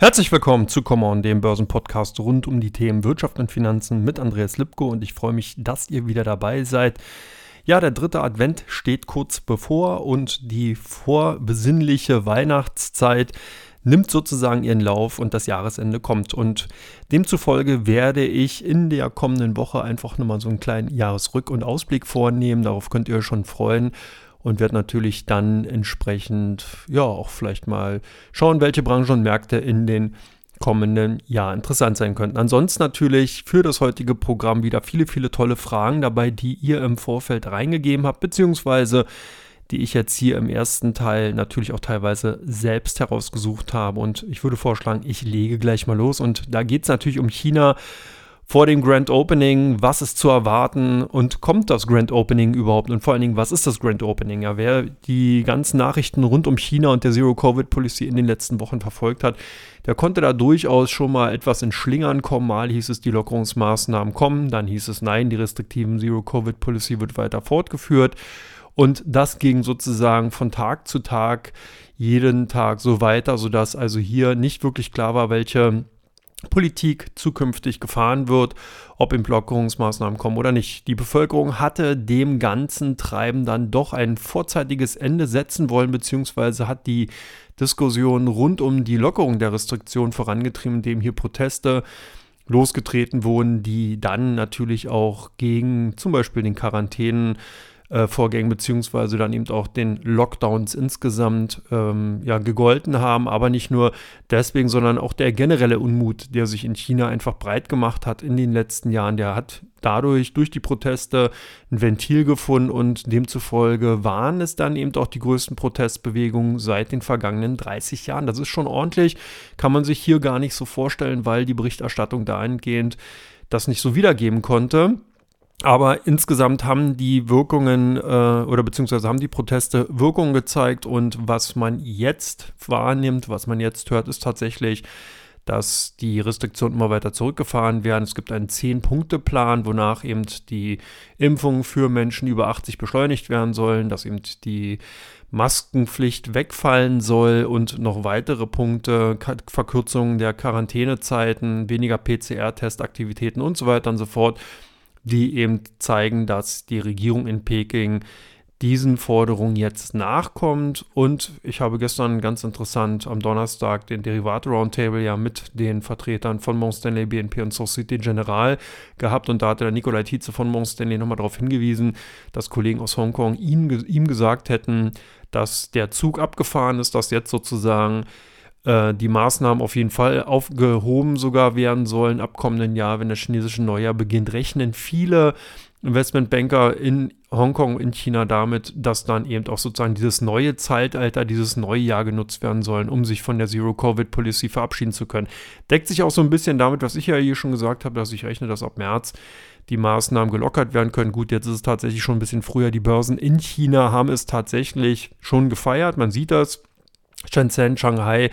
Herzlich willkommen zu Come On, dem Börsenpodcast rund um die Themen Wirtschaft und Finanzen mit Andreas Lipko und ich freue mich, dass ihr wieder dabei seid. Ja, der dritte Advent steht kurz bevor und die vorbesinnliche Weihnachtszeit nimmt sozusagen ihren Lauf und das Jahresende kommt. Und demzufolge werde ich in der kommenden Woche einfach nochmal so einen kleinen Jahresrück- und Ausblick vornehmen. Darauf könnt ihr schon freuen und werde natürlich dann entsprechend, ja, auch vielleicht mal schauen, welche Branchen und Märkte in den kommenden Jahr interessant sein könnten. Ansonsten natürlich für das heutige Programm wieder viele, viele tolle Fragen dabei, die ihr im Vorfeld reingegeben habt, beziehungsweise die ich jetzt hier im ersten Teil natürlich auch teilweise selbst herausgesucht habe. Und ich würde vorschlagen, ich lege gleich mal los. Und da geht es natürlich um China vor dem Grand Opening, was ist zu erwarten und kommt das Grand Opening überhaupt und vor allen Dingen, was ist das Grand Opening? Ja, wer die ganzen Nachrichten rund um China und der Zero-Covid-Policy in den letzten Wochen verfolgt hat, der konnte da durchaus schon mal etwas in Schlingern kommen. Mal hieß es, die Lockerungsmaßnahmen kommen, dann hieß es, nein, die restriktiven Zero-Covid-Policy wird weiter fortgeführt. Und das ging sozusagen von Tag zu Tag, jeden Tag so weiter, sodass also hier nicht wirklich klar war, welche Politik zukünftig gefahren wird, ob Entlockerungsmaßnahmen kommen oder nicht. Die Bevölkerung hatte dem ganzen Treiben dann doch ein vorzeitiges Ende setzen wollen, beziehungsweise hat die Diskussion rund um die Lockerung der Restriktionen vorangetrieben, indem hier Proteste losgetreten wurden, die dann natürlich auch gegen zum Beispiel den Quarantänen äh, Vorgängen beziehungsweise dann eben auch den Lockdowns insgesamt ähm, ja, gegolten haben. Aber nicht nur deswegen, sondern auch der generelle Unmut, der sich in China einfach breit gemacht hat in den letzten Jahren, der hat dadurch durch die Proteste ein Ventil gefunden und demzufolge waren es dann eben auch die größten Protestbewegungen seit den vergangenen 30 Jahren. Das ist schon ordentlich, kann man sich hier gar nicht so vorstellen, weil die Berichterstattung dahingehend das nicht so wiedergeben konnte. Aber insgesamt haben die Wirkungen äh, oder beziehungsweise haben die Proteste Wirkungen gezeigt und was man jetzt wahrnimmt, was man jetzt hört, ist tatsächlich, dass die Restriktionen immer weiter zurückgefahren werden. Es gibt einen Zehn-Punkte-Plan, wonach eben die Impfungen für Menschen über 80 beschleunigt werden sollen, dass eben die Maskenpflicht wegfallen soll und noch weitere Punkte, Verkürzungen der Quarantänezeiten, weniger PCR-Testaktivitäten und so weiter und so fort die eben zeigen, dass die Regierung in Peking diesen Forderungen jetzt nachkommt. Und ich habe gestern ganz interessant am Donnerstag den Derivate Roundtable ja mit den Vertretern von Mont Stanley, BNP und Societe Generale gehabt. Und da hatte der Nikolai Tietze von Mont Stanley nochmal darauf hingewiesen, dass Kollegen aus Hongkong ihm, ihm gesagt hätten, dass der Zug abgefahren ist, dass jetzt sozusagen äh, die Maßnahmen auf jeden Fall aufgehoben sogar werden sollen ab kommenden Jahr, wenn das chinesische Neujahr beginnt, rechnen viele Investmentbanker in Hongkong, in China damit, dass dann eben auch sozusagen dieses neue Zeitalter, dieses neue Jahr genutzt werden sollen, um sich von der Zero-Covid-Policy verabschieden zu können. Deckt sich auch so ein bisschen damit, was ich ja hier schon gesagt habe, dass ich rechne, dass ab März die Maßnahmen gelockert werden können. Gut, jetzt ist es tatsächlich schon ein bisschen früher. Die Börsen in China haben es tatsächlich schon gefeiert. Man sieht das. Shenzhen, Shanghai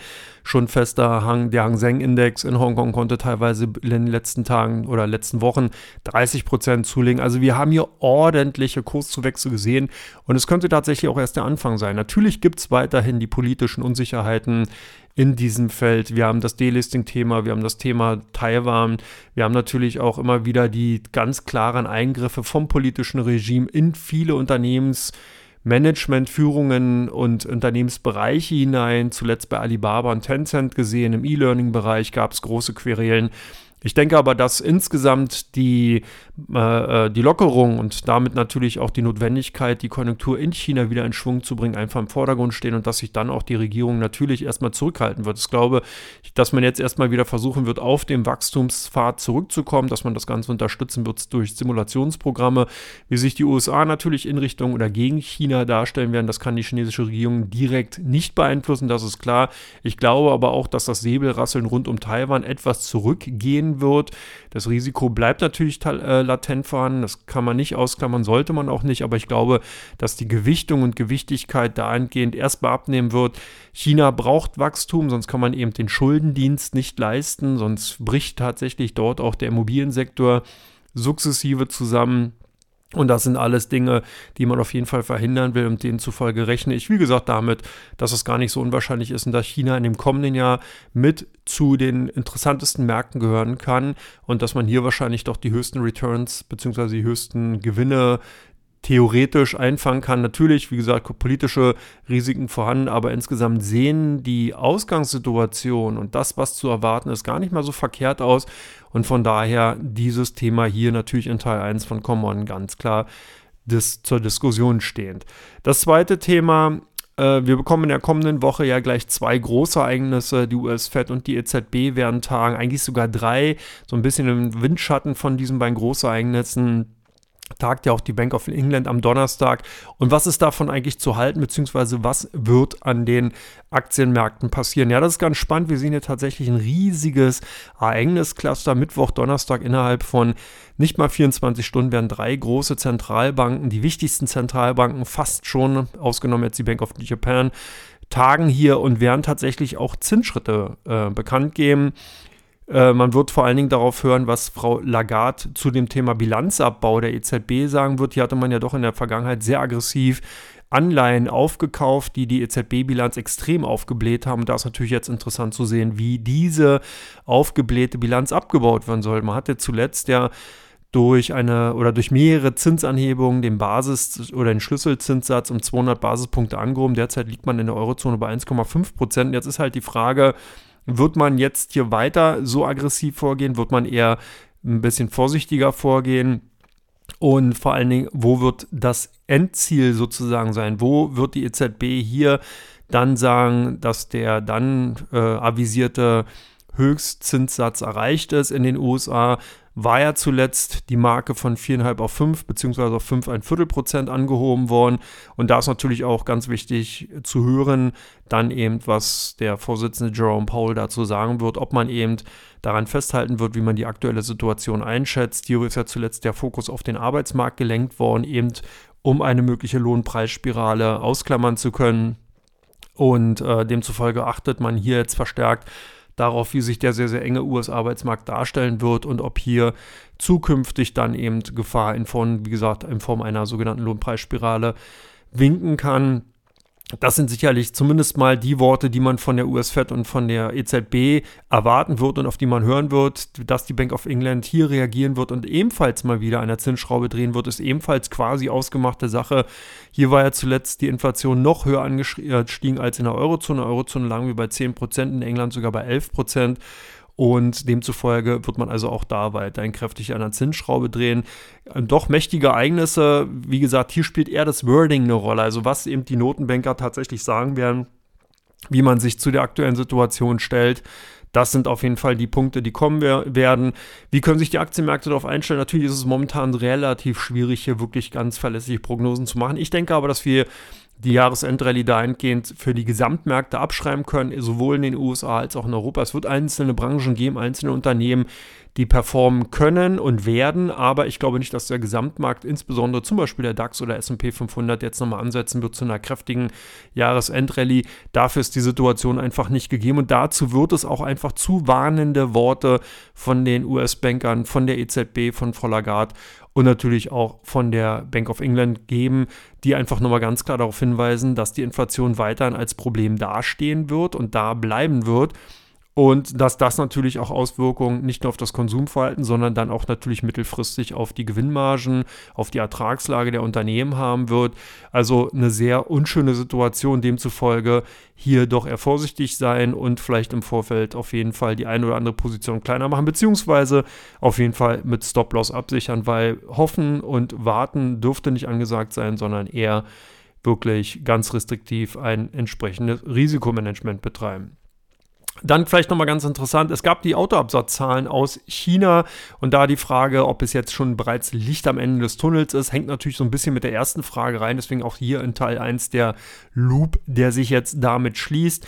schon fester Hang. Der Hang Seng Index in Hongkong konnte teilweise in den letzten Tagen oder letzten Wochen 30 Prozent zulegen. Also wir haben hier ordentliche Kurszuwächse gesehen und es könnte tatsächlich auch erst der Anfang sein. Natürlich gibt es weiterhin die politischen Unsicherheiten in diesem Feld. Wir haben das Delisting-Thema, wir haben das Thema Taiwan, wir haben natürlich auch immer wieder die ganz klaren Eingriffe vom politischen Regime in viele Unternehmens- Managementführungen und Unternehmensbereiche hinein. Zuletzt bei Alibaba und Tencent gesehen. Im E-Learning-Bereich gab es große Querelen. Ich denke aber, dass insgesamt die, äh, äh, die Lockerung und damit natürlich auch die Notwendigkeit, die Konjunktur in China wieder in Schwung zu bringen, einfach im Vordergrund stehen und dass sich dann auch die Regierung natürlich erstmal zurückhalten wird. Ich glaube, dass man jetzt erstmal wieder versuchen wird, auf dem Wachstumspfad zurückzukommen, dass man das Ganze unterstützen wird durch Simulationsprogramme, wie sich die USA natürlich in Richtung oder gegen China darstellen werden. Das kann die chinesische Regierung direkt nicht beeinflussen, das ist klar. Ich glaube aber auch, dass das Säbelrasseln rund um Taiwan etwas zurückgehen gehen wird. Das Risiko bleibt natürlich äh, latent vorhanden. Das kann man nicht ausklammern, sollte man auch nicht. Aber ich glaube, dass die Gewichtung und Gewichtigkeit dahingehend erstmal abnehmen wird. China braucht Wachstum, sonst kann man eben den Schuldendienst nicht leisten. Sonst bricht tatsächlich dort auch der Immobiliensektor sukzessive zusammen. Und das sind alles Dinge, die man auf jeden Fall verhindern will und denen zufolge rechne ich, wie gesagt, damit, dass es gar nicht so unwahrscheinlich ist und dass China in dem kommenden Jahr mit zu den interessantesten Märkten gehören kann und dass man hier wahrscheinlich doch die höchsten Returns bzw. die höchsten Gewinne theoretisch einfangen kann. Natürlich, wie gesagt, politische Risiken vorhanden, aber insgesamt sehen die Ausgangssituation und das, was zu erwarten ist, gar nicht mal so verkehrt aus. Und von daher dieses Thema hier natürlich in Teil 1 von Common ganz klar dis zur Diskussion stehend. Das zweite Thema äh, wir bekommen in der kommenden Woche ja gleich zwei große Ereignisse. Die US-Fed und die EZB werden tagen, eigentlich sogar drei, so ein bisschen im Windschatten von diesen beiden Großereignissen tagt ja auch die Bank of England am Donnerstag. Und was ist davon eigentlich zu halten, beziehungsweise was wird an den Aktienmärkten passieren? Ja, das ist ganz spannend. Wir sehen hier tatsächlich ein riesiges Ereigniscluster. Mittwoch, Donnerstag innerhalb von nicht mal 24 Stunden werden drei große Zentralbanken, die wichtigsten Zentralbanken, fast schon, ausgenommen jetzt die Bank of Japan, tagen hier und werden tatsächlich auch Zinsschritte äh, bekannt geben. Äh, man wird vor allen Dingen darauf hören, was Frau Lagarde zu dem Thema Bilanzabbau der EZB sagen wird. Hier hatte man ja doch in der Vergangenheit sehr aggressiv Anleihen aufgekauft, die die EZB-Bilanz extrem aufgebläht haben. da ist natürlich jetzt interessant zu sehen, wie diese aufgeblähte Bilanz abgebaut werden soll. Man hatte zuletzt ja durch eine oder durch mehrere Zinsanhebungen den Basis- oder den Schlüsselzinssatz um 200 Basispunkte angehoben. Derzeit liegt man in der Eurozone bei 1,5 Prozent. Jetzt ist halt die Frage, wird man jetzt hier weiter so aggressiv vorgehen? Wird man eher ein bisschen vorsichtiger vorgehen? Und vor allen Dingen, wo wird das Endziel sozusagen sein? Wo wird die EZB hier dann sagen, dass der dann äh, avisierte Höchstzinssatz erreicht ist in den USA? War ja zuletzt die Marke von 4,5 auf 5 beziehungsweise auf 5 ein Viertel Prozent angehoben worden. Und da ist natürlich auch ganz wichtig zu hören, dann eben, was der Vorsitzende Jerome Powell dazu sagen wird, ob man eben daran festhalten wird, wie man die aktuelle Situation einschätzt. Hier ist ja zuletzt der Fokus auf den Arbeitsmarkt gelenkt worden, eben um eine mögliche Lohnpreisspirale ausklammern zu können. Und äh, demzufolge achtet man hier jetzt verstärkt darauf, wie sich der sehr, sehr enge US-Arbeitsmarkt darstellen wird und ob hier zukünftig dann eben Gefahr in Form, wie gesagt, in Form einer sogenannten Lohnpreisspirale winken kann. Das sind sicherlich zumindest mal die Worte, die man von der US-Fed und von der EZB erwarten wird und auf die man hören wird, dass die Bank of England hier reagieren wird und ebenfalls mal wieder an der Zinsschraube drehen wird, ist ebenfalls quasi ausgemachte Sache. Hier war ja zuletzt die Inflation noch höher angestiegen als in der Eurozone. Eurozone lagen wir bei 10 Prozent, in England sogar bei 11 Prozent. Und demzufolge wird man also auch da weiterhin kräftig an der Zinsschraube drehen. Ähm, doch mächtige Ereignisse, wie gesagt, hier spielt eher das Wording eine Rolle, also was eben die Notenbanker tatsächlich sagen werden, wie man sich zu der aktuellen Situation stellt. Das sind auf jeden Fall die Punkte, die kommen werden. Wie können sich die Aktienmärkte darauf einstellen? Natürlich ist es momentan relativ schwierig, hier wirklich ganz verlässliche Prognosen zu machen. Ich denke aber, dass wir die Jahresendrallye dahingehend für die Gesamtmärkte abschreiben können, sowohl in den USA als auch in Europa. Es wird einzelne Branchen geben, einzelne Unternehmen, die performen können und werden, aber ich glaube nicht, dass der Gesamtmarkt, insbesondere zum Beispiel der DAX oder SP 500, jetzt nochmal ansetzen wird zu einer kräftigen Jahresendrallye. Dafür ist die Situation einfach nicht gegeben und dazu wird es auch einfach zu warnende Worte von den US-Bankern, von der EZB, von Frau und natürlich auch von der Bank of England geben, die einfach nochmal ganz klar darauf hinweisen, dass die Inflation weiterhin als Problem dastehen wird und da bleiben wird und dass das natürlich auch Auswirkungen nicht nur auf das Konsumverhalten, sondern dann auch natürlich mittelfristig auf die Gewinnmargen, auf die Ertragslage der Unternehmen haben wird. Also eine sehr unschöne Situation, demzufolge hier doch eher vorsichtig sein und vielleicht im Vorfeld auf jeden Fall die eine oder andere Position kleiner machen, beziehungsweise auf jeden Fall mit Stop-Loss absichern, weil hoffen und warten dürfte nicht angesagt sein, sondern eher wirklich ganz restriktiv ein entsprechendes Risikomanagement betreiben. Dann vielleicht nochmal ganz interessant, es gab die Autoabsatzzahlen aus China und da die Frage, ob es jetzt schon bereits Licht am Ende des Tunnels ist, hängt natürlich so ein bisschen mit der ersten Frage rein, deswegen auch hier in Teil 1 der Loop, der sich jetzt damit schließt.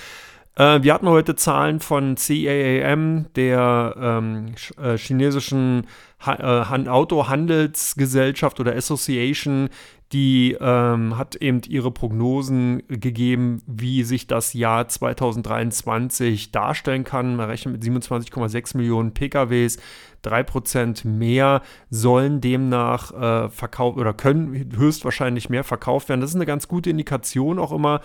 Äh, wir hatten heute Zahlen von CAAM, der ähm, äh, chinesischen ha äh, Autohandelsgesellschaft oder Association, die ähm, hat eben ihre Prognosen gegeben, wie sich das Jahr 2023 darstellen kann. Man rechnet mit 27,6 Millionen PKWs. 3% mehr sollen demnach äh, verkauft oder können höchstwahrscheinlich mehr verkauft werden. Das ist eine ganz gute Indikation auch immer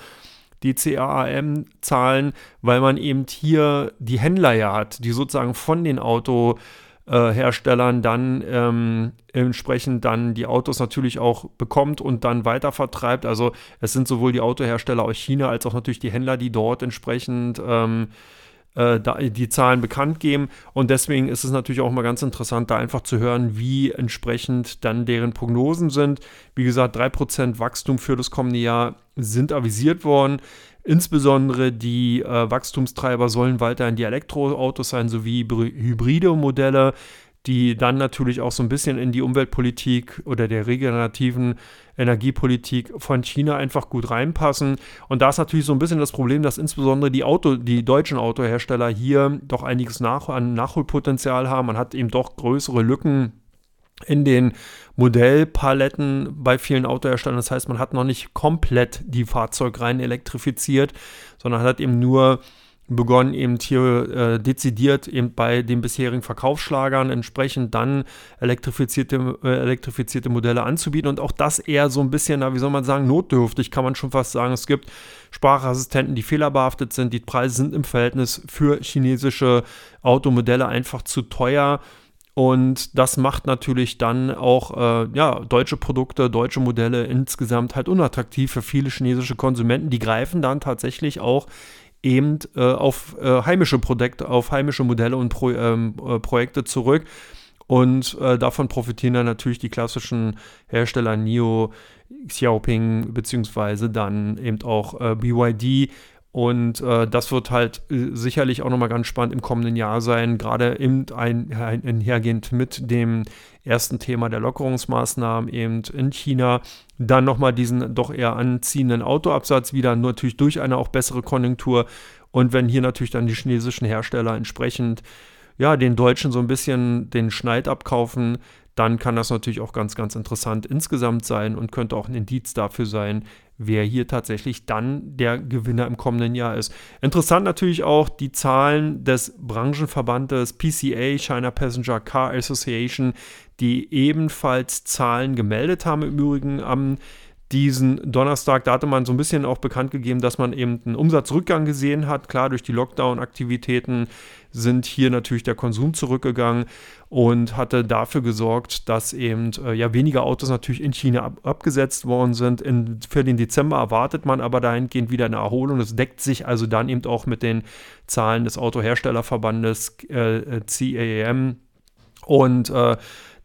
die CAAM-Zahlen, weil man eben hier die Händler ja hat, die sozusagen von den Auto äh, Herstellern dann ähm, entsprechend dann die Autos natürlich auch bekommt und dann weiter vertreibt. Also es sind sowohl die Autohersteller aus China als auch natürlich die Händler, die dort entsprechend ähm, äh, die Zahlen bekannt geben. Und deswegen ist es natürlich auch mal ganz interessant, da einfach zu hören, wie entsprechend dann deren Prognosen sind. Wie gesagt, 3% Wachstum für das kommende Jahr sind avisiert worden. Insbesondere die äh, Wachstumstreiber sollen weiterhin die Elektroautos sein, sowie hybride Modelle, die dann natürlich auch so ein bisschen in die Umweltpolitik oder der regenerativen Energiepolitik von China einfach gut reinpassen. Und da ist natürlich so ein bisschen das Problem, dass insbesondere die Auto, die deutschen Autohersteller hier doch einiges nach, an Nachholpotenzial haben. Man hat eben doch größere Lücken in den Modellpaletten bei vielen Autoherstellern. Das heißt, man hat noch nicht komplett die Fahrzeugreihen elektrifiziert, sondern hat eben nur begonnen, eben hier äh, dezidiert eben bei den bisherigen Verkaufsschlagern entsprechend dann elektrifizierte, äh, elektrifizierte Modelle anzubieten und auch das eher so ein bisschen, na, wie soll man sagen, notdürftig, kann man schon fast sagen. Es gibt Sprachassistenten, die fehlerbehaftet sind, die Preise sind im Verhältnis für chinesische Automodelle einfach zu teuer und das macht natürlich dann auch äh, ja, deutsche Produkte, deutsche Modelle insgesamt halt unattraktiv für viele chinesische Konsumenten. Die greifen dann tatsächlich auch eben äh, auf äh, heimische Produkte, auf heimische Modelle und Pro, ähm, äh, Projekte zurück. Und äh, davon profitieren dann natürlich die klassischen Hersteller NIO, Xiaoping, beziehungsweise dann eben auch äh, BYD, und äh, das wird halt äh, sicherlich auch nochmal ganz spannend im kommenden Jahr sein, gerade eben ein, einhergehend mit dem ersten Thema der Lockerungsmaßnahmen eben in China. Dann nochmal diesen doch eher anziehenden Autoabsatz wieder, natürlich durch eine auch bessere Konjunktur. Und wenn hier natürlich dann die chinesischen Hersteller entsprechend ja, den Deutschen so ein bisschen den Schneid abkaufen, dann kann das natürlich auch ganz, ganz interessant insgesamt sein und könnte auch ein Indiz dafür sein, wer hier tatsächlich dann der Gewinner im kommenden Jahr ist. Interessant natürlich auch die Zahlen des Branchenverbandes PCA, China Passenger Car Association, die ebenfalls Zahlen gemeldet haben, im Übrigen am diesen Donnerstag, da hatte man so ein bisschen auch bekannt gegeben, dass man eben einen Umsatzrückgang gesehen hat. Klar, durch die Lockdown-Aktivitäten sind hier natürlich der Konsum zurückgegangen und hatte dafür gesorgt, dass eben äh, ja weniger Autos natürlich in China ab, abgesetzt worden sind. In, für den Dezember erwartet man aber dahingehend wieder eine Erholung. Das deckt sich also dann eben auch mit den Zahlen des Autoherstellerverbandes äh, CAAM und äh,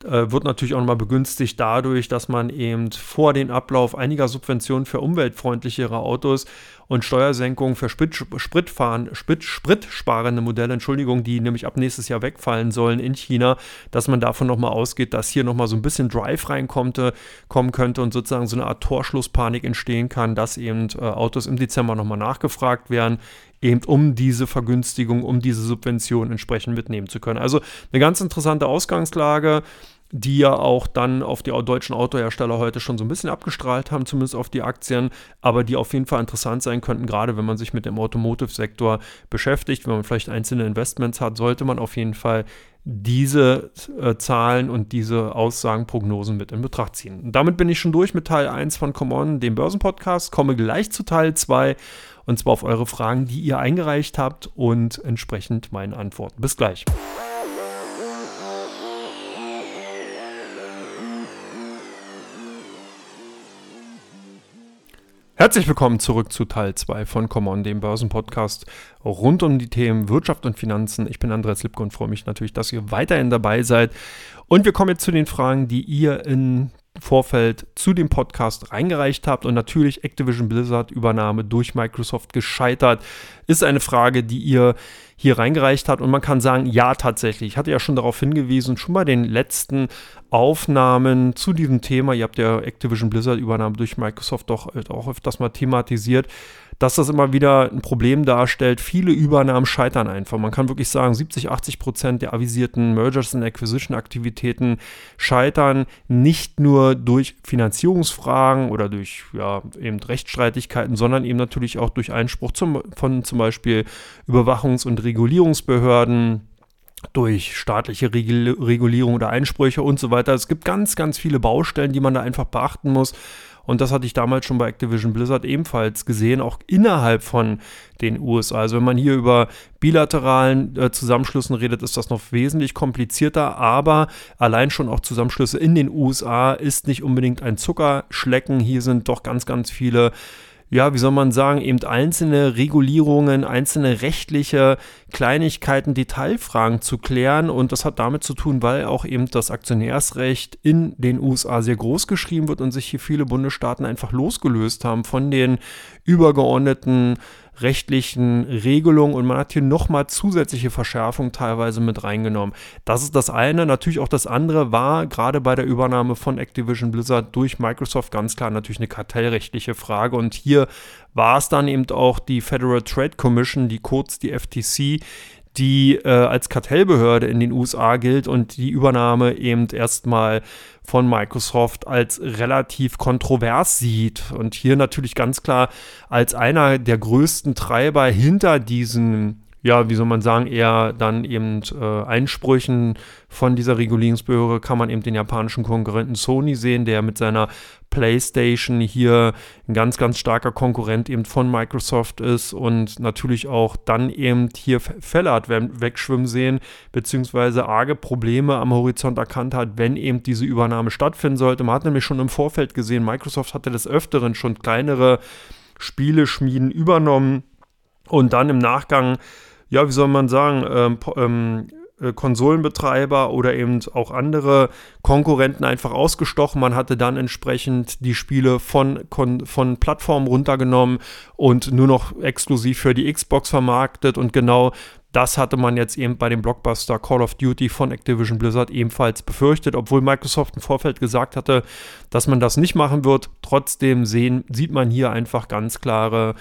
äh, wird natürlich auch nochmal begünstigt dadurch, dass man eben vor dem Ablauf einiger Subventionen für umweltfreundlichere Autos und Steuersenkungen für Sprit, Spritfahren, Sprit, spritsparende Modelle, Entschuldigung, die nämlich ab nächstes Jahr wegfallen sollen in China, dass man davon nochmal ausgeht, dass hier nochmal so ein bisschen Drive reinkommt, kommen könnte und sozusagen so eine Art Torschlusspanik entstehen kann, dass eben äh, Autos im Dezember nochmal nachgefragt werden, eben um diese Vergünstigung, um diese Subvention entsprechend mitnehmen zu können. Also eine ganz interessante Ausgangslage die ja auch dann auf die deutschen Autohersteller heute schon so ein bisschen abgestrahlt haben, zumindest auf die Aktien, aber die auf jeden Fall interessant sein könnten, gerade wenn man sich mit dem Automotive-Sektor beschäftigt, wenn man vielleicht einzelne Investments hat, sollte man auf jeden Fall diese äh, Zahlen und diese Aussagen, Prognosen mit in Betracht ziehen. Und damit bin ich schon durch mit Teil 1 von Come On, dem Börsenpodcast, komme gleich zu Teil 2 und zwar auf eure Fragen, die ihr eingereicht habt und entsprechend meinen Antworten. Bis gleich. Herzlich willkommen zurück zu Teil 2 von Common, dem Börsenpodcast rund um die Themen Wirtschaft und Finanzen. Ich bin Andreas Lipko und freue mich natürlich, dass ihr weiterhin dabei seid. Und wir kommen jetzt zu den Fragen, die ihr im Vorfeld zu dem Podcast reingereicht habt. Und natürlich Activision Blizzard Übernahme durch Microsoft gescheitert, ist eine Frage, die ihr hier reingereicht hat. Und man kann sagen, ja, tatsächlich. Ich hatte ja schon darauf hingewiesen, schon bei den letzten Aufnahmen zu diesem Thema, ihr habt ja Activision Blizzard Übernahme durch Microsoft doch äh, auch öfters mal thematisiert, dass das immer wieder ein Problem darstellt. Viele Übernahmen scheitern einfach. Man kann wirklich sagen, 70, 80 Prozent der avisierten Mergers and Acquisition Aktivitäten scheitern nicht nur durch Finanzierungsfragen oder durch ja, eben Rechtsstreitigkeiten, sondern eben natürlich auch durch Einspruch zum, von zum Beispiel Überwachungs- und Regulierungsbehörden durch staatliche Regulierung oder Einsprüche und so weiter. Es gibt ganz, ganz viele Baustellen, die man da einfach beachten muss. Und das hatte ich damals schon bei Activision Blizzard ebenfalls gesehen, auch innerhalb von den USA. Also wenn man hier über bilateralen äh, Zusammenschlüssen redet, ist das noch wesentlich komplizierter, aber allein schon auch Zusammenschlüsse in den USA ist nicht unbedingt ein Zuckerschlecken. Hier sind doch ganz, ganz viele ja, wie soll man sagen, eben einzelne Regulierungen, einzelne rechtliche Kleinigkeiten, Detailfragen zu klären. Und das hat damit zu tun, weil auch eben das Aktionärsrecht in den USA sehr groß geschrieben wird und sich hier viele Bundesstaaten einfach losgelöst haben von den übergeordneten rechtlichen Regelungen und man hat hier nochmal zusätzliche Verschärfungen teilweise mit reingenommen. Das ist das eine. Natürlich auch das andere war gerade bei der Übernahme von Activision Blizzard durch Microsoft ganz klar natürlich eine kartellrechtliche Frage und hier war es dann eben auch die Federal Trade Commission, die kurz die FTC, die äh, als Kartellbehörde in den USA gilt und die Übernahme eben erstmal von Microsoft als relativ kontrovers sieht. Und hier natürlich ganz klar als einer der größten Treiber hinter diesen ja, wie soll man sagen, eher dann eben äh, Einsprüchen von dieser Regulierungsbehörde kann man eben den japanischen Konkurrenten Sony sehen, der mit seiner PlayStation hier ein ganz, ganz starker Konkurrent eben von Microsoft ist und natürlich auch dann eben hier Fälle hat wegschwimmen sehen, beziehungsweise arge Probleme am Horizont erkannt hat, wenn eben diese Übernahme stattfinden sollte. Man hat nämlich schon im Vorfeld gesehen, Microsoft hatte des Öfteren schon kleinere Spieleschmieden übernommen und dann im Nachgang ja, wie soll man sagen, ähm, ähm, äh, Konsolenbetreiber oder eben auch andere Konkurrenten einfach ausgestochen. Man hatte dann entsprechend die Spiele von, von Plattformen runtergenommen und nur noch exklusiv für die Xbox vermarktet. Und genau das hatte man jetzt eben bei dem Blockbuster Call of Duty von Activision Blizzard ebenfalls befürchtet, obwohl Microsoft im Vorfeld gesagt hatte, dass man das nicht machen wird. Trotzdem sehen, sieht man hier einfach ganz klare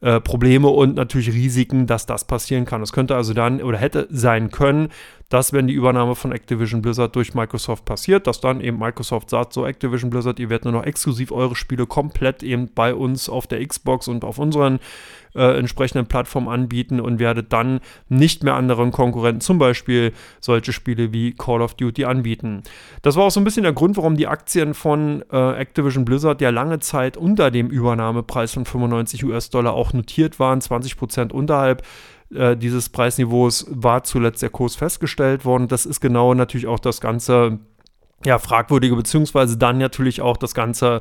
äh, Probleme und natürlich Risiken, dass das passieren kann. Es könnte also dann oder hätte sein können, dass wenn die Übernahme von Activision Blizzard durch Microsoft passiert, dass dann eben Microsoft sagt, so Activision Blizzard, ihr werdet nur noch exklusiv eure Spiele komplett eben bei uns auf der Xbox und auf unseren äh, entsprechenden Plattformen anbieten und werdet dann nicht mehr anderen Konkurrenten, zum Beispiel solche Spiele wie Call of Duty anbieten. Das war auch so ein bisschen der Grund, warum die Aktien von äh, Activision Blizzard ja lange Zeit unter dem Übernahmepreis von 95 US-Dollar auch notiert waren, 20% unterhalb äh, dieses Preisniveaus war zuletzt der Kurs festgestellt worden. Das ist genau natürlich auch das ganze ja, fragwürdige, beziehungsweise dann natürlich auch das ganze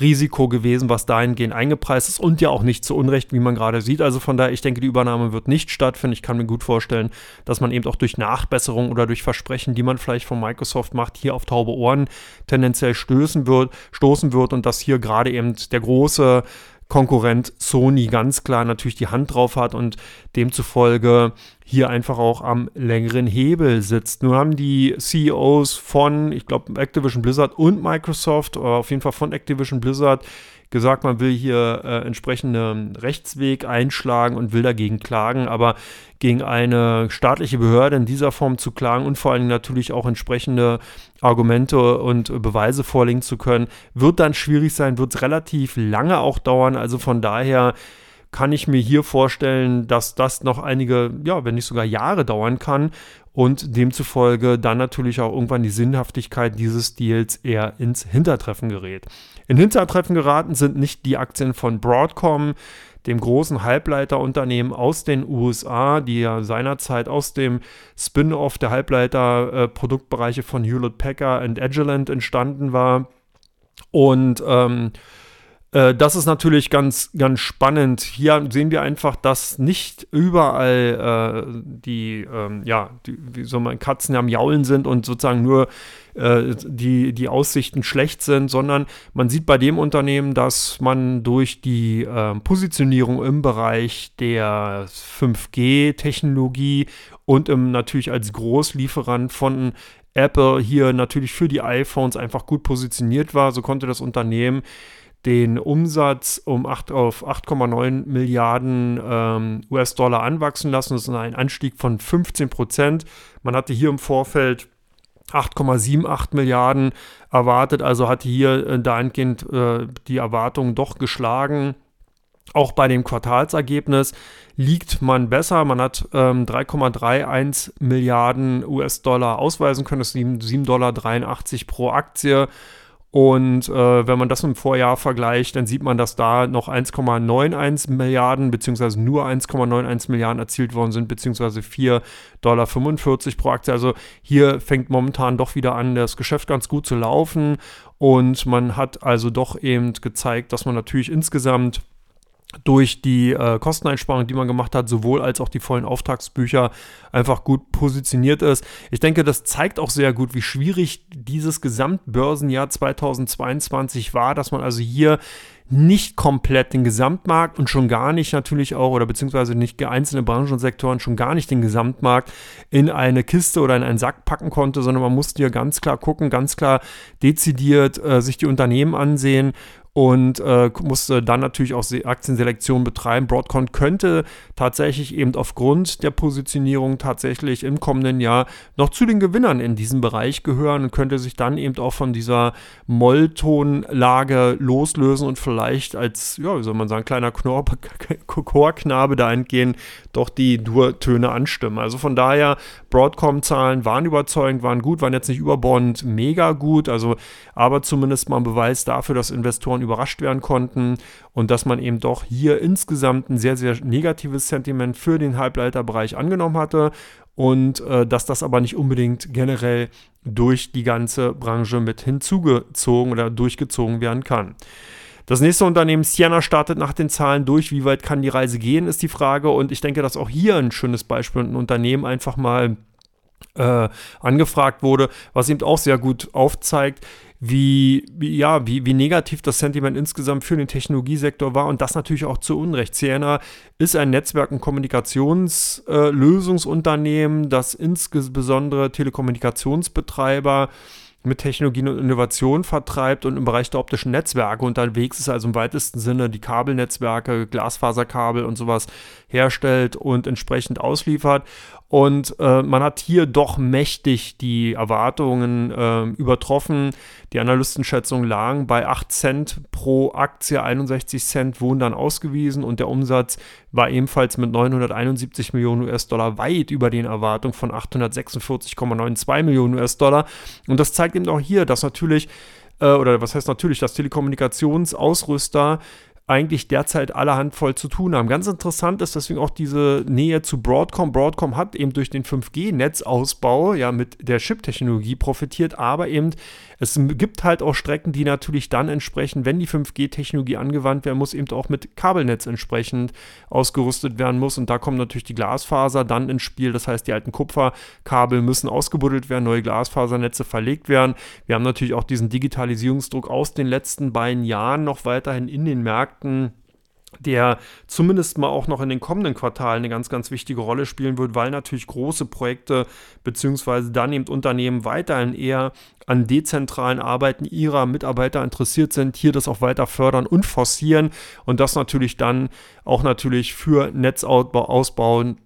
Risiko gewesen, was dahingehend eingepreist ist und ja auch nicht zu Unrecht, wie man gerade sieht. Also von daher, ich denke, die Übernahme wird nicht stattfinden. Ich kann mir gut vorstellen, dass man eben auch durch Nachbesserung oder durch Versprechen, die man vielleicht von Microsoft macht, hier auf taube Ohren tendenziell stößen wird, stoßen wird und dass hier gerade eben der große Konkurrent Sony ganz klar natürlich die Hand drauf hat und demzufolge hier einfach auch am längeren Hebel sitzt. Nun haben die CEOs von, ich glaube, Activision Blizzard und Microsoft, oder auf jeden Fall von Activision Blizzard, gesagt, man will hier äh, entsprechenden Rechtsweg einschlagen und will dagegen klagen, aber gegen eine staatliche Behörde in dieser Form zu klagen und vor allem natürlich auch entsprechende Argumente und Beweise vorlegen zu können, wird dann schwierig sein, wird relativ lange auch dauern. Also von daher kann ich mir hier vorstellen, dass das noch einige, ja, wenn nicht sogar Jahre dauern kann und demzufolge dann natürlich auch irgendwann die Sinnhaftigkeit dieses Deals eher ins Hintertreffen gerät. In Hintertreffen geraten sind nicht die Aktien von Broadcom, dem großen Halbleiterunternehmen aus den USA, die ja seinerzeit aus dem Spin-off der Halbleiter-Produktbereiche von Hewlett Packard und Agilent entstanden war. Und ähm, Äh, das ist natürlich ganz, ganz spannend. Hier sehen wir einfach, dass nicht überall äh, die, ähm, ja, die, wie soll man, Katzen am Jaulen sind und sozusagen nur äh, die, die Aussichten schlecht sind, sondern man sieht bei dem Unternehmen, dass man durch die äh, Positionierung im Bereich der 5G-Technologie und im, natürlich als Großlieferant von Apple hier natürlich für die iPhones einfach gut positioniert war. So konnte das Unternehmen den Umsatz um 8 auf 8,9 Milliarden ähm, US-Dollar anwachsen lassen. Das ist ein Anstieg von 15 Prozent. Man hatte hier im Vorfeld 8,78 Milliarden erwartet, also hat hier äh, dahingehend äh, die Erwartungen doch geschlagen. Auch bei dem Quartalsergebnis liegt man besser. Man hat ähm, 3,31 Milliarden US-Dollar ausweisen können. Das ist 7,83 Dollar pro Aktie. Und äh, wenn man das im Vorjahr vergleicht, dann sieht man, dass da noch 1,91 Milliarden beziehungsweise nur 1,91 Milliarden erzielt worden sind, beziehungsweise 4,45 Dollar pro Aktie. Also hier fängt momentan doch wieder an, das Geschäft ganz gut zu laufen. Und man hat also doch eben gezeigt, dass man natürlich insgesamt durch die äh, Kosteneinsparung, die man gemacht hat, sowohl als auch die vollen Auftragsbücher einfach gut positioniert ist. Ich denke, das zeigt auch sehr gut, wie schwierig dieses Gesamtbörsenjahr 2022 war, dass man also hier nicht komplett den Gesamtmarkt und schon gar nicht natürlich auch oder beziehungsweise nicht einzelne Branchen und Sektoren schon gar nicht den Gesamtmarkt in eine Kiste oder in einen Sack packen konnte, sondern man musste hier ganz klar gucken, ganz klar dezidiert äh, sich die Unternehmen ansehen und äh, musste dann natürlich auch Aktienselektion betreiben. Broadcom könnte tatsächlich eben aufgrund der Positionierung tatsächlich im kommenden Jahr noch zu den Gewinnern in diesem Bereich gehören und könnte sich dann eben auch von dieser Molltonlage loslösen und vielleicht als, ja, wie soll man sagen, kleiner Chorknabe dahingehend doch die Dur-Töne anstimmen. Also von daher, Broadcom-Zahlen waren überzeugend, waren gut, waren jetzt nicht überbordend mega gut, also aber zumindest mal ein Beweis dafür, dass Investoren überrascht werden konnten und dass man eben doch hier insgesamt ein sehr, sehr negatives Sentiment für den Halbleiterbereich angenommen hatte und äh, dass das aber nicht unbedingt generell durch die ganze Branche mit hinzugezogen oder durchgezogen werden kann. Das nächste Unternehmen, Sienna, startet nach den Zahlen durch. Wie weit kann die Reise gehen, ist die Frage. Und ich denke, dass auch hier ein schönes Beispiel ein Unternehmen einfach mal äh, angefragt wurde, was eben auch sehr gut aufzeigt, wie, wie, ja, wie, wie negativ das Sentiment insgesamt für den Technologiesektor war und das natürlich auch zu Unrecht. Ciena ist ein Netzwerk- und Kommunikationslösungsunternehmen, äh, das insbesondere Telekommunikationsbetreiber mit Technologien und Innovation vertreibt und im Bereich der optischen Netzwerke unterwegs ist, also im weitesten Sinne die Kabelnetzwerke, Glasfaserkabel und sowas herstellt und entsprechend ausliefert. Und äh, man hat hier doch mächtig die Erwartungen äh, übertroffen. Die Analystenschätzungen lagen bei 8 Cent pro Aktie, 61 Cent wurden dann ausgewiesen und der Umsatz war ebenfalls mit 971 Millionen US-Dollar weit über den Erwartungen von 846,92 Millionen US-Dollar. Und das zeigt eben auch hier, dass natürlich äh, oder was heißt natürlich, dass Telekommunikationsausrüster eigentlich derzeit allerhand voll zu tun haben. Ganz interessant ist deswegen auch diese Nähe zu Broadcom. Broadcom hat eben durch den 5G-Netzausbau ja mit der Chip-Technologie profitiert, aber eben es gibt halt auch Strecken, die natürlich dann entsprechend, wenn die 5G-Technologie angewandt werden muss, eben auch mit Kabelnetz entsprechend ausgerüstet werden muss. Und da kommt natürlich die Glasfaser dann ins Spiel. Das heißt, die alten Kupferkabel müssen ausgebuddelt werden, neue Glasfasernetze verlegt werden. Wir haben natürlich auch diesen Digitalisierungsdruck aus den letzten beiden Jahren noch weiterhin in den Märkten der zumindest mal auch noch in den kommenden Quartalen eine ganz, ganz wichtige Rolle spielen wird, weil natürlich große Projekte beziehungsweise dann eben Unternehmen weiterhin eher an dezentralen Arbeiten ihrer Mitarbeiter interessiert sind, hier das auch weiter fördern und forcieren und das natürlich dann auch natürlich für Netzausbauten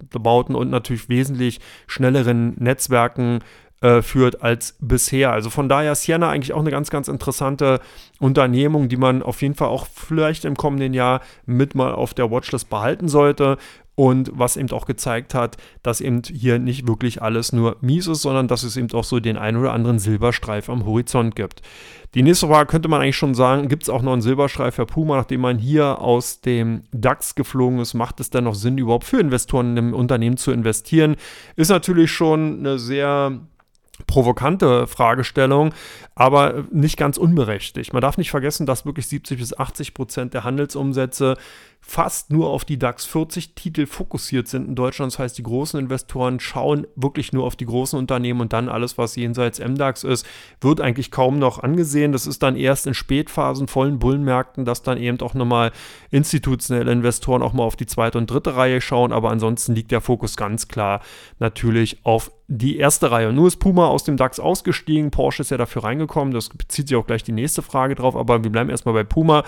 und natürlich wesentlich schnelleren Netzwerken äh, führt als bisher. Also von daher Sienna eigentlich auch eine ganz, ganz interessante Unternehmung, die man auf jeden Fall auch vielleicht im kommenden Jahr mit mal auf der Watchlist behalten sollte. Und was eben auch gezeigt hat, dass eben hier nicht wirklich alles nur mies ist, sondern dass es eben auch so den einen oder anderen Silberstreif am Horizont gibt. Die nächste Frage könnte man eigentlich schon sagen, gibt es auch noch einen Silberstreif für Puma, nachdem man hier aus dem DAX geflogen ist, macht es denn noch Sinn, überhaupt für Investoren im Unternehmen zu investieren? Ist natürlich schon eine sehr provokante Fragestellung, aber nicht ganz unberechtigt. Man darf nicht vergessen, dass wirklich 70 bis 80 Prozent der Handelsumsätze fast nur auf die DAX 40 Titel fokussiert sind in Deutschland. Das heißt, die großen Investoren schauen wirklich nur auf die großen Unternehmen und dann alles, was jenseits MDAX ist, wird eigentlich kaum noch angesehen. Das ist dann erst in Spätphasen, vollen Bullenmärkten, dass dann eben auch nochmal institutionelle Investoren auch mal auf die zweite und dritte Reihe schauen. Aber ansonsten liegt der Fokus ganz klar natürlich auf die erste Reihe. Nur ist Puma aus dem DAX ausgestiegen. Porsche ist ja dafür reingekommen. Das bezieht sich auch gleich die nächste Frage drauf. Aber wir bleiben erstmal bei Puma.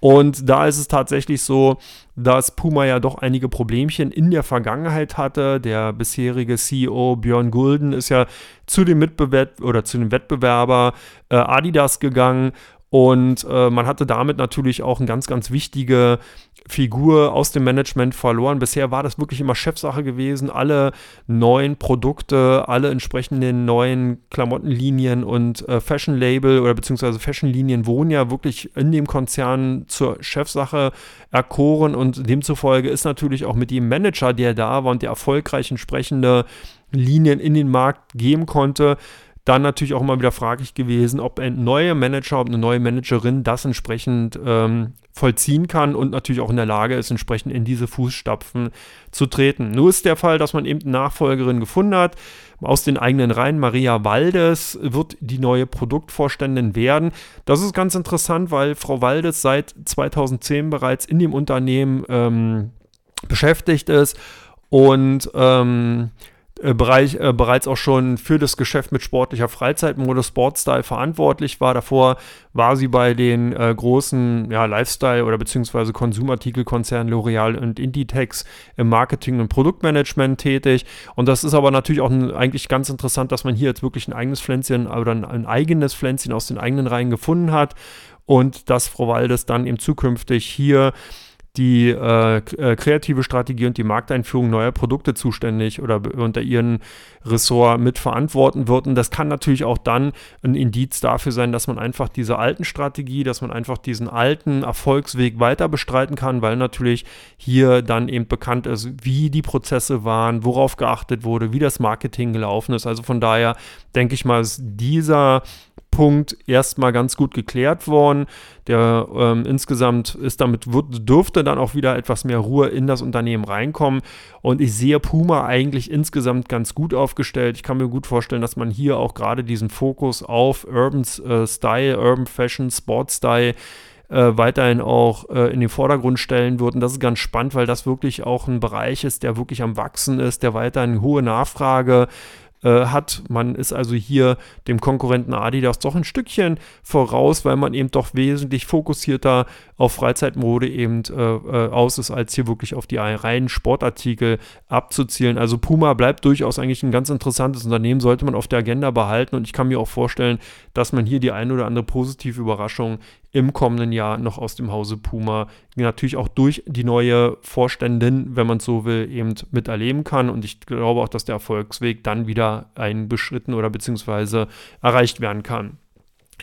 Und da ist es tatsächlich so, dass Puma ja doch einige Problemchen in der Vergangenheit hatte. Der bisherige CEO Björn Gulden ist ja zu dem Mitbewerb oder zu dem Wettbewerber äh, Adidas gegangen und äh, man hatte damit natürlich auch eine ganz, ganz wichtige Figur aus dem Management verloren. Bisher war das wirklich immer Chefsache gewesen. Alle neuen Produkte, alle entsprechenden neuen Klamottenlinien und äh, Fashion-Label oder beziehungsweise Fashion-Linien wurden ja wirklich in dem Konzern zur Chefsache erkoren und demzufolge ist natürlich auch mit dem Manager, der da war und der erfolgreich entsprechende Linien in den Markt geben konnte, dann natürlich auch immer wieder fraglich gewesen, ob ein neuer Manager, ob eine neue Managerin das entsprechend ähm, vollziehen kann und natürlich auch in der Lage ist, entsprechend in diese Fußstapfen zu treten. Nur ist der Fall, dass man eben eine Nachfolgerin gefunden hat. Aus den eigenen Reihen, Maria Waldes wird die neue Produktvorständin werden. Das ist ganz interessant, weil Frau Waldes seit 2010 bereits in dem Unternehmen ähm, beschäftigt ist und ähm, äh, Bereich äh, bereits auch schon für das Geschäft mit sportlicher Freizeitmode Sportstyle verantwortlich war. Davor war sie bei den äh, großen ja, Lifestyle- oder beziehungsweise Konsumartikelkonzernen L'Oreal und Inditex im Marketing und Produktmanagement tätig. Und das ist aber natürlich auch ein, eigentlich ganz interessant, dass man hier jetzt wirklich ein eigenes Pflänzchen oder ein, ein eigenes Pflänzchen aus den eigenen Reihen gefunden hat und dass Frau Waldes dann eben zukünftig hier die äh, äh, kreative Strategie und die Markteinführung neuer Produkte zuständig oder unter ihren Ressort mitverantworten wird. Und das kann natürlich auch dann ein Indiz dafür sein, dass man einfach diese alten Strategie, dass man einfach diesen alten Erfolgsweg weiter bestreiten kann, weil natürlich hier dann eben bekannt ist, wie die Prozesse waren, worauf geachtet wurde, wie das Marketing gelaufen ist. Also von daher denke ich mal, ist dieser Punkt erstmal ganz gut geklärt worden. Der ähm, insgesamt ist damit, dürfte dann auch wieder etwas mehr Ruhe in das Unternehmen reinkommen. Und ich sehe Puma eigentlich insgesamt ganz gut aufgestellt. Ich kann mir gut vorstellen, dass man hier auch gerade diesen Fokus auf Urban äh, Style, Urban Fashion, Sport Style äh, weiterhin auch äh, in den Vordergrund stellen wird. Und das ist ganz spannend, weil das wirklich auch ein Bereich ist, der wirklich am Wachsen ist, der weiterhin hohe Nachfrage äh, hat. Man ist also hier dem Konkurrenten Adidas doch ein Stückchen voraus, weil man eben doch wesentlich fokussierter auf Freizeitmode eben äh, äh, aus ist, als hier wirklich auf die reinen Sportartikel abzuzielen. Also Puma bleibt durchaus eigentlich ein ganz interessantes Unternehmen, sollte man auf der Agenda behalten und ich kann mir auch vorstellen, dass man hier die eine oder andere positive Überraschung im kommenden Jahr noch aus dem Hause Puma natürlich auch durch die neue Vorständin, wenn man es so will, eben miterleben kann. Und ich glaube auch, dass der Erfolgsweg dann wieder einbeschritten oder beziehungsweise erreicht werden kann.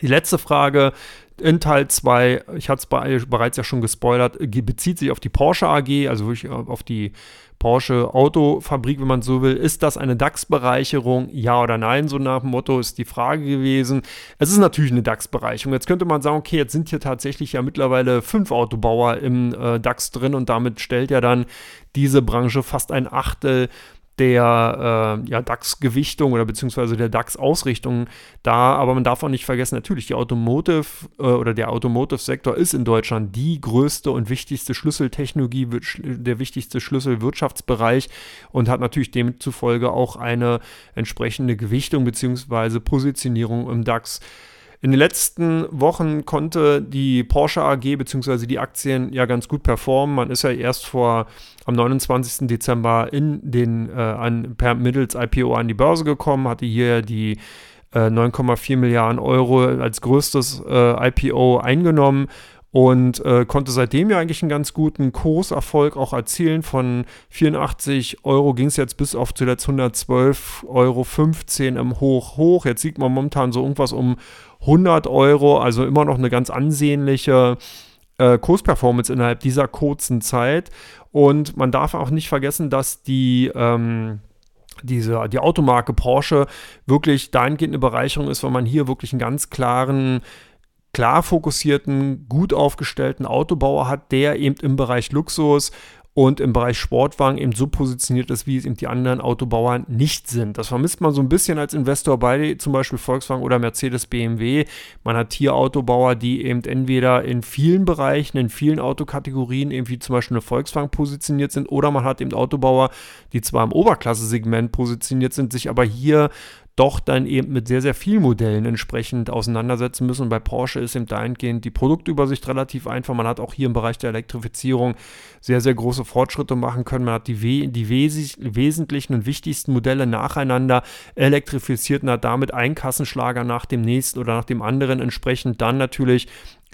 Die letzte Frage in Teil 2, ich hatte es bereits ja schon gespoilert, bezieht sich auf die Porsche AG, also wirklich auf die Porsche Autofabrik, wenn man so will. Ist das eine DAX-Bereicherung? Ja oder nein? So nach dem Motto ist die Frage gewesen. Es ist natürlich eine DAX-Bereicherung. Jetzt könnte man sagen, okay, jetzt sind hier tatsächlich ja mittlerweile fünf Autobauer im äh, DAX drin und damit stellt ja dann diese Branche fast ein Achtel der äh, ja, DAX-Gewichtung oder beziehungsweise der DAX-Ausrichtung da. Aber man darf auch nicht vergessen, natürlich, die Automotive äh, oder der Automotive-Sektor ist in Deutschland die größte und wichtigste Schlüsseltechnologie, der wichtigste Schlüsselwirtschaftsbereich und hat natürlich demzufolge auch eine entsprechende Gewichtung beziehungsweise Positionierung im DAX. In den letzten Wochen konnte die Porsche AG bzw. die Aktien ja ganz gut performen. Man ist ja erst vor am 29. Dezember in den äh, an, per mittels IPO an die Börse gekommen, hatte hier die äh, 9,4 Milliarden Euro als größtes äh, IPO eingenommen und äh, konnte seitdem ja eigentlich einen ganz guten Kurserfolg auch erzielen. Von 84 Euro ging es jetzt bis auf zuletzt 112,15 Euro im Hoch hoch. Jetzt sieht man momentan so irgendwas um 100 Euro, also immer noch eine ganz ansehnliche äh, Kursperformance innerhalb dieser kurzen Zeit. Und man darf auch nicht vergessen, dass die ähm, diese, die Automarke Porsche wirklich dahingehend eine Bereicherung ist, weil man hier wirklich einen ganz klaren klar fokussierten, gut aufgestellten Autobauer hat, der eben im Bereich Luxus und im Bereich Sportwagen eben so positioniert ist, wie es eben die anderen Autobauern nicht sind. Das vermisst man so ein bisschen als Investor bei zum Beispiel Volkswagen oder Mercedes, BMW. Man hat hier Autobauer, die eben entweder in vielen Bereichen, in vielen Autokategorien eben wie zum Beispiel eine Volkswagen positioniert sind oder man hat eben Autobauer, die zwar im Oberklasse-Segment positioniert sind, sich aber hier doch dann eben mit sehr, sehr vielen Modellen entsprechend auseinandersetzen müssen. Und bei Porsche ist eben dahingehend die Produktübersicht relativ einfach. Man hat auch hier im Bereich der Elektrifizierung sehr, sehr große Fortschritte machen können. Man hat die, die wes wesentlichen und wichtigsten Modelle nacheinander elektrifiziert und hat damit einen Kassenschlager nach dem nächsten oder nach dem anderen entsprechend dann natürlich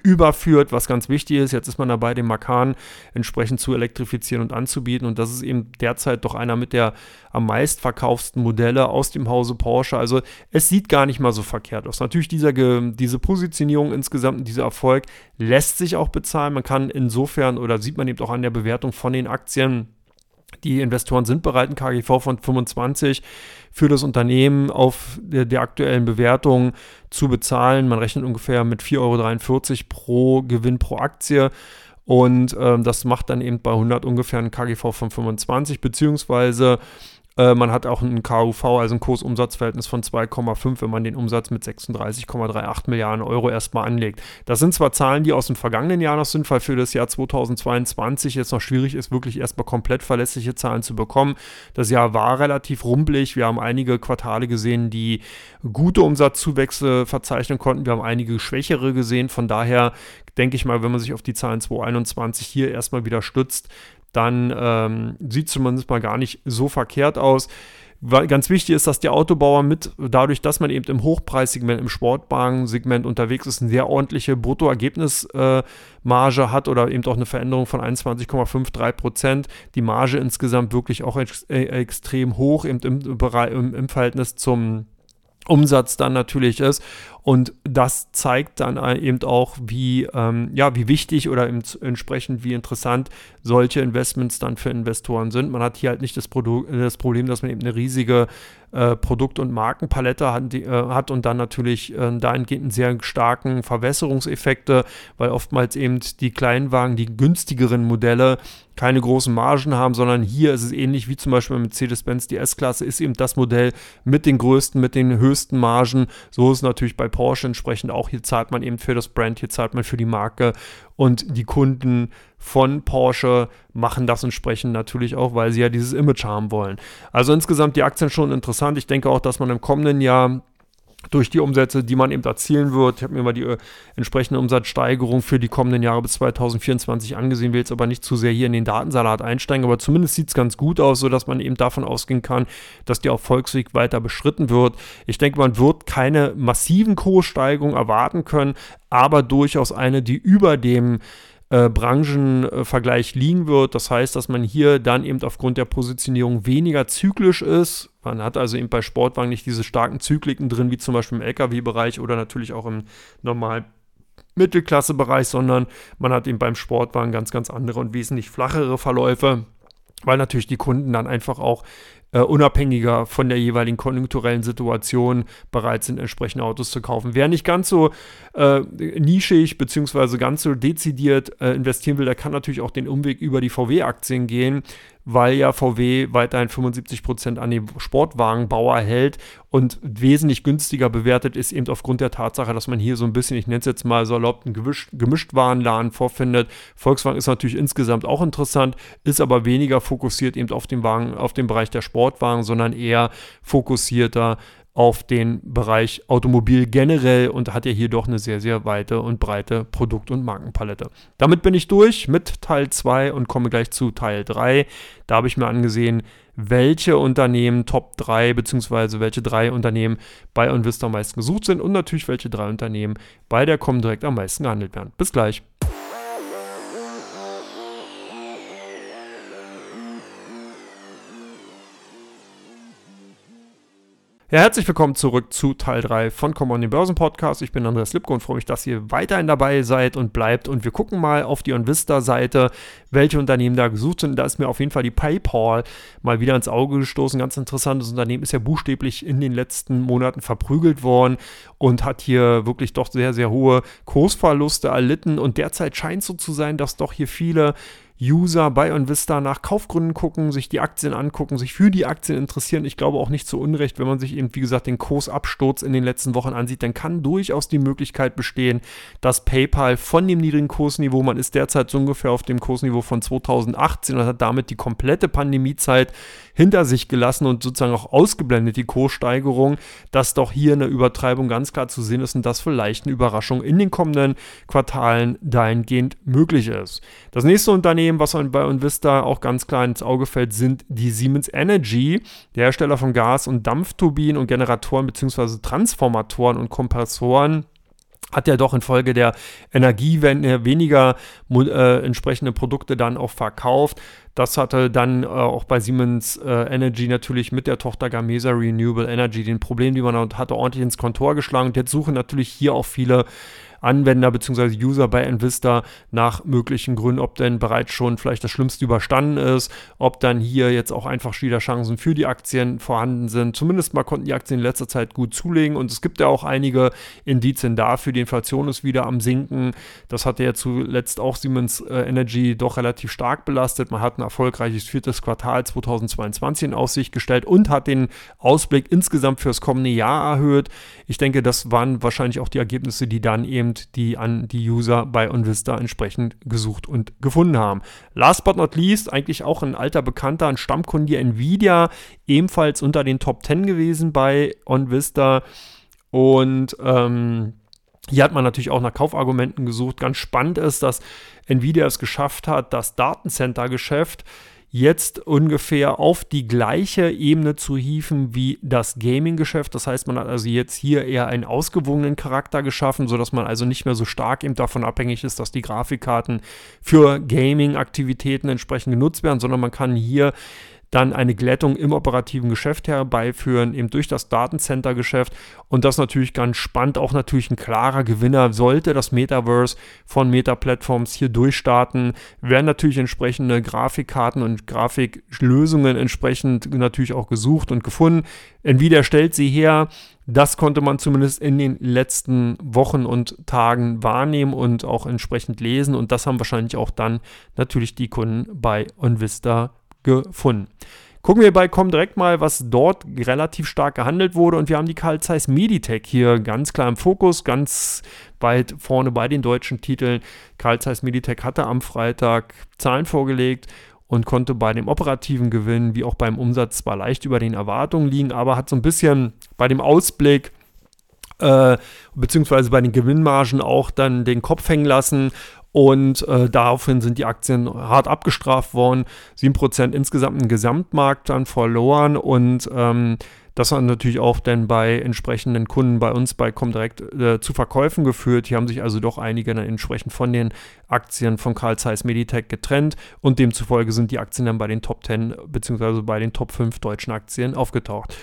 überführt, was ganz wichtig ist. Jetzt ist man dabei, den Makan entsprechend zu elektrifizieren und anzubieten. Und das ist eben derzeit doch einer mit der am meistverkaufsten Modelle aus dem Hause Porsche. Also es sieht gar nicht mal so verkehrt aus. Natürlich dieser, diese Positionierung insgesamt dieser Erfolg lässt sich auch bezahlen. Man kann insofern oder sieht man eben auch an der Bewertung von den Aktien, die Investoren sind bereit, ein KGV von 25 für das Unternehmen auf der, der, aktuellen Bewertung zu bezahlen. Man rechnet ungefähr mit 4,43 Euro pro Gewinn pro Aktie. Und ähm, das macht dann eben bei 100 ungefähr ein KGV von 25, beziehungsweise äh, man hat auch ein KUV, also ein Kursumsatzverhältnis von 2,5, wenn man den Umsatz mit 36,38 Milliarden Euro erstmal anlegt. Das sind zwar Zahlen, die aus dem vergangenen Jahr noch sind, weil für das Jahr 2022 jetzt noch schwierig ist, wirklich erstmal komplett verlässliche Zahlen zu bekommen. Das Jahr war relativ rumpelig. Wir haben einige Quartale gesehen, die gute Umsatzzuwächse verzeichnen konnten. Wir haben einige schwächere gesehen. Von daher denke ich mal, wenn man sich auf die Zahlen 2021 hier erstmal wieder stützt, dann ähm, sieht zumindest mal gar nicht so verkehrt aus. Ganz wichtig ist, dass die Autobauer mit, dadurch, dass man eben im Hochpreissegment, im Sportbahnsegment unterwegs ist, eine sehr ordentliche Bruttoergebnismarge äh, hat oder eben auch eine Veränderung von 21,53 Prozent. Die Marge insgesamt wirklich auch ex äh, extrem hoch eben im, im, im Verhältnis zum Umsatz dann natürlich ist. Und das zeigt dann eben auch, wie, ähm, ja, wie wichtig oder entsprechend wie interessant solche Investments dann für Investoren sind. Man hat hier halt nicht das, Produ das Problem, dass man eben eine riesige äh, Produkt- und Markenpalette hat, die, äh, hat und dann natürlich äh, dahingehend einen sehr starken Verwässerungseffekte, weil oftmals eben die Kleinwagen, die günstigeren Modelle keine großen Margen haben, sondern hier ist es ähnlich wie zum Beispiel bei Mercedes-Benz. Die S-Klasse ist eben das Modell mit den größten, mit den höchsten Margen. So ist es natürlich bei Porsche entsprechend auch. Hier zahlt man eben für das Brand, hier zahlt man für die Marke und die Kunden von Porsche machen das entsprechend natürlich auch, weil sie ja dieses Image haben wollen. Also insgesamt die Aktien schon interessant. Ich denke auch, dass man im kommenden Jahr durch die Umsätze, die man eben erzielen wird. Ich habe mir mal die äh, entsprechende Umsatzsteigerung für die kommenden Jahre bis 2024 angesehen, will jetzt aber nicht zu sehr hier in den Datensalat einsteigen, aber zumindest sieht es ganz gut aus, sodass man eben davon ausgehen kann, dass der Erfolgsweg weiter beschritten wird. Ich denke, man wird keine massiven Kurssteigerungen erwarten können, aber durchaus eine, die über dem äh, Branchenvergleich liegen wird. Das heißt, dass man hier dann eben aufgrund der Positionierung weniger zyklisch ist. Man hat also eben bei Sportwagen nicht diese starken Zykliken drin, wie zum Beispiel im Lkw-Bereich oder natürlich auch im normalen Mittelklasse-Bereich, sondern man hat eben beim Sportwagen ganz, ganz andere und wesentlich flachere Verläufe, weil natürlich die Kunden dann einfach auch äh, unabhängiger von der jeweiligen konjunkturellen Situation bereit sind, entsprechende Autos zu kaufen. Wer nicht ganz so äh, nischig bzw. ganz so dezidiert äh, investieren will, der kann natürlich auch den Umweg über die VW-Aktien gehen, weil ja VW weiterhin 75 Prozent an den Sportwagenbauer hält und wesentlich günstiger bewertet ist, eben aufgrund der Tatsache, dass man hier so ein bisschen, ich nenne es jetzt mal salopp, einen gemischt, Gemischtwarenladen vorfindet. Volkswagen ist natürlich insgesamt auch interessant, ist aber weniger fokussiert eben auf den Wagen, auf den Bereich der Sportwagen, sondern eher fokussierter auf den Bereich Automobil generell und hat ja hier doch eine sehr, sehr weite und breite Produkt- und Markenpalette. Damit bin ich durch mit Teil 2 und komme gleich zu Teil 3. Da habe ich mir angesehen, welche Unternehmen Top 3 bzw. welche drei Unternehmen bei Onvista am meisten gesucht sind und natürlich welche drei Unternehmen bei der Comdirect am meisten gehandelt werden. Bis gleich. Ja, herzlich willkommen zurück zu Teil 3 von Come on den Börsen Podcast. Ich bin Andreas Lipko und freue mich, dass ihr weiterhin dabei seid und bleibt. Und wir gucken mal auf die OnVista-Seite, welche Unternehmen da gesucht sind. Da ist mir auf jeden Fall die PayPal mal wieder ins Auge gestoßen. Ganz interessantes Unternehmen ist ja buchstäblich in den letzten Monaten verprügelt worden und hat hier wirklich doch sehr, sehr hohe Kursverluste erlitten. Und derzeit scheint so zu sein, dass doch hier viele User bei OnVista nach Kaufgründen gucken, sich die Aktien angucken, sich für die Aktien interessieren. Ich glaube auch nicht zu Unrecht, wenn man sich eben, wie gesagt, den Kursabsturz in den letzten Wochen ansieht, dann kann durchaus die Möglichkeit bestehen, dass PayPal von dem niedrigen Kursniveau, man ist derzeit so ungefähr auf dem Kursniveau von 2018 und hat damit die komplette Pandemiezeit hinter sich gelassen und sozusagen auch ausgeblendet, die Kurssteigerung, dass doch hier eine Übertreibung ganz klar zu sehen ist und dass vielleicht eine Überraschung in den kommenden Quartalen dahingehend möglich ist. Das nächste Unternehmen, was bei Invista auch ganz klar ins Auge fällt, sind die Siemens Energy, der Hersteller von Gas- und Dampfturbinen und Generatoren bzw. Transformatoren und Kompressoren hat ja doch infolge der Energiewende weniger äh, entsprechende Produkte dann auch verkauft. Das hatte dann äh, auch bei Siemens äh, Energy natürlich mit der Tochter Gamesa Renewable Energy den Problem, die man hatte, ordentlich ins Kontor geschlagen. Und jetzt suchen natürlich hier auch viele Anwender bzw. User bei Envista nach möglichen Gründen, ob denn bereits schon vielleicht das Schlimmste überstanden ist, ob dann hier jetzt auch einfach wieder Chancen für die Aktien vorhanden sind. Zumindest mal konnten die Aktien in letzter Zeit gut zulegen und es gibt ja auch einige Indizien dafür. Die Inflation ist wieder am Sinken. Das hatte ja zuletzt auch Siemens äh, Energy doch relativ stark belastet. Man hat ein erfolgreiches viertes Quartal 2022 in Aussicht gestellt und hat den Ausblick insgesamt fürs kommende Jahr erhöht. Ich denke, das waren wahrscheinlich auch die Ergebnisse, die dann eben eben die an die User bei OnVista entsprechend gesucht und gefunden haben. Last but not least, eigentlich auch ein alter Bekannter, ein Stammkunde Nvidia, ebenfalls unter den Top 10 gewesen bei OnVista und ähm, hier hat man natürlich auch nach Kaufargumenten gesucht. Ganz spannend ist, dass Nvidia es geschafft hat, das Datencenter-Geschäft jetzt ungefähr auf die gleiche Ebene zu hieven wie das Gaming-Geschäft. Das heißt, man hat also jetzt hier eher einen ausgewogenen Charakter geschaffen, sodass man also nicht mehr so stark eben davon abhängig ist, dass die Grafikkarten für Gaming-Aktivitäten entsprechend genutzt werden, sondern man kann hier dann eine Glättung im operativen Geschäft herbeiführen, eben durch das Datencenter-Geschäft. Und das natürlich ganz spannend, auch natürlich ein klarer Gewinner sollte das Metaverse von Meta-Plattforms hier durchstarten, werden natürlich entsprechende Grafikkarten und Grafiklösungen entsprechend natürlich auch gesucht und gefunden. Nvidia stellt sie her. Das konnte man zumindest in den letzten Wochen und Tagen wahrnehmen und auch entsprechend lesen. Und das haben wahrscheinlich auch dann natürlich die Kunden bei OnVista gefunden. Gucken wir bei Comdirect mal, was dort relativ stark gehandelt wurde. Und wir haben die Carl Zeiss Meditech hier ganz klar im Fokus, ganz weit vorne bei den deutschen Titeln. Carl Zeiss Meditech hatte am Freitag Zahlen vorgelegt und konnte bei dem operativen Gewinn wie auch beim Umsatz zwar leicht über den Erwartungen liegen, aber hat so ein bisschen bei dem Ausblick äh, beziehungsweise bei den Gewinnmargen auch dann den Kopf hängen lassen und äh, daraufhin sind die Aktien hart abgestraft worden. 7% insgesamt im Gesamtmarkt dann verloren und ähm, das hat natürlich auch dann bei entsprechenden Kunden bei uns bei Comdirect äh, zu Verkäufen geführt. Hier haben sich also doch einige dann entsprechend von den Aktien von Carl Zeiss Meditech getrennt und demzufolge sind die Aktien dann bei den Top 10 bzw. bei den Top 5 deutschen Aktien aufgetaucht.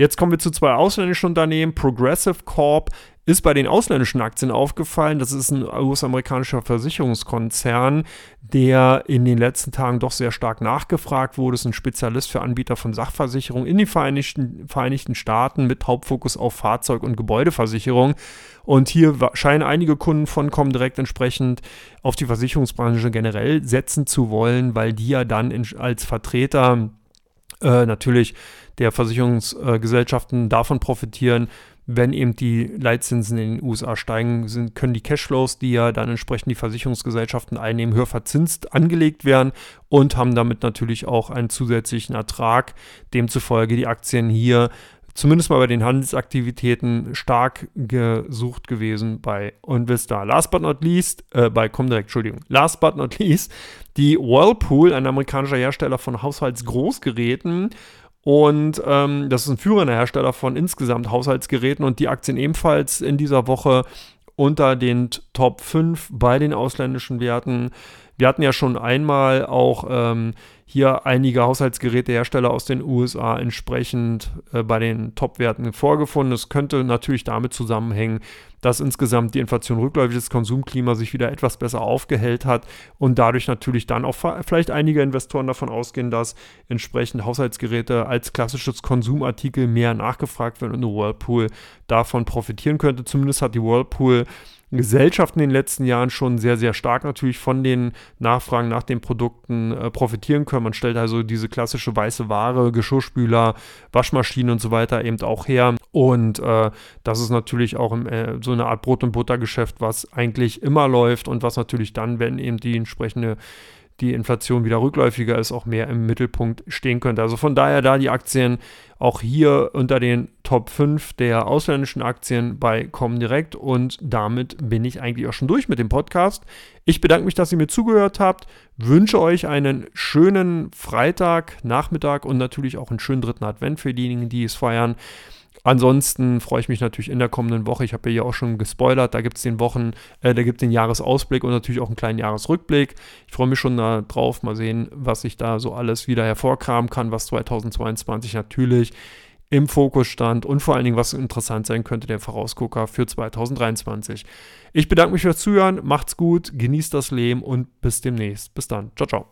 Jetzt kommen wir zu zwei ausländischen Unternehmen. Progressive Corp ist bei den ausländischen Aktien aufgefallen. Das ist ein US-amerikanischer Versicherungskonzern, der in den letzten Tagen doch sehr stark nachgefragt wurde. Es ist ein Spezialist für Anbieter von Sachversicherungen in den Vereinigten, Vereinigten Staaten mit Hauptfokus auf Fahrzeug- und Gebäudeversicherung. Und hier scheinen einige Kunden von Comdirect entsprechend auf die Versicherungsbranche generell setzen zu wollen, weil die ja dann in, als Vertreter äh, natürlich der Versicherungsgesellschaften davon profitieren, wenn eben die Leitzinsen in den USA steigen, sind, können die Cashflows, die ja dann entsprechend die Versicherungsgesellschaften einnehmen, höher verzinst angelegt werden und haben damit natürlich auch einen zusätzlichen Ertrag. Demzufolge die Aktien hier zumindest mal bei den Handelsaktivitäten stark gesucht gewesen bei Investa. Last but not least, äh, bei Comdirect, Entschuldigung, last but not least, die Whirlpool, ein amerikanischer Hersteller von Haushaltsgroßgeräten, und ähm, das ist ein führender Hersteller von insgesamt Haushaltsgeräten und die Aktien ebenfalls in dieser Woche unter den Top 5 bei den ausländischen Werten. Wir hatten ja schon einmal auch ähm, hier einige Haushaltsgerätehersteller aus den USA entsprechend äh, bei den Top-Werten vorgefunden. Es könnte natürlich damit zusammenhängen, dass insgesamt die Inflation rückläufig ist, Konsumklima sich wieder etwas besser aufgehellt hat und dadurch natürlich dann auch vielleicht einige Investoren davon ausgehen, dass entsprechend Haushaltsgeräte als klassisches Konsumartikel mehr nachgefragt werden und eine Whirlpool davon profitieren könnte. Zumindest hat die Whirlpool Gesellschaft in den letzten Jahren schon sehr, sehr stark natürlich von den Nachfragen nach den Produkten äh, profitieren können. Man stellt also diese klassische weiße Ware, Geschirrspüler, Waschmaschinen und so weiter eben auch her. Und äh, das ist natürlich auch im, äh, so eine Art Brot- und Buttergeschäft, was eigentlich immer läuft und was natürlich dann, wenn eben die entsprechende die Inflation wieder rückläufiger ist, auch mehr im Mittelpunkt stehen könnte. Also von daher da die Aktien auch hier unter den Top 5 der ausländischen Aktien bei Comdirect und damit bin ich eigentlich auch schon durch mit dem Podcast. Ich bedanke mich, dass ihr mir zugehört habt, wünsche euch einen schönen Freitag, Nachmittag und natürlich auch einen schönen dritten Advent für diejenigen, die es feiern. Ansonsten freue ich mich natürlich in der kommenden Woche. Ich habe ja auch schon gespoilert. Da gibt es den Wochen, äh, da gibt den Jahresausblick und natürlich auch einen kleinen Jahresrückblick. Ich freue mich schon darauf, mal sehen, was ich da so alles wieder hervorkramen kann, was 2022 natürlich im Fokus stand und vor allen Dingen, was interessant sein könnte, der Vorausgucker für 2023. Ich bedanke mich fürs Zuhören, macht's gut, genießt das Leben und bis demnächst. Bis dann. Ciao, ciao.